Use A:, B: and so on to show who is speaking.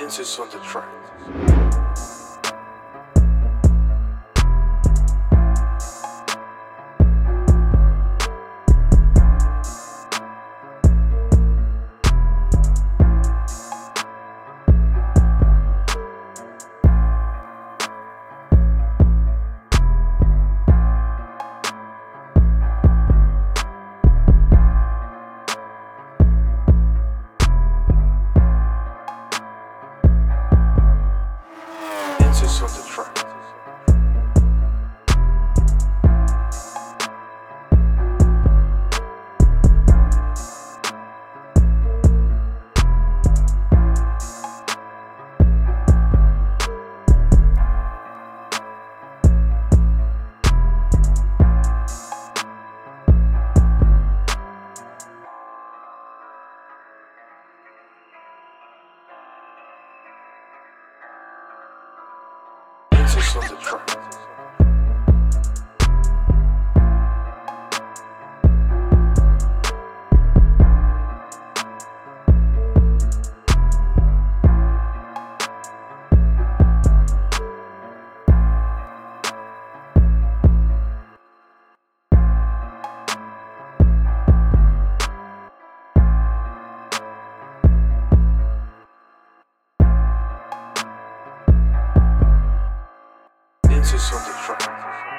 A: Insist on the track. Insist on the track. On the track. ce sont des trappes.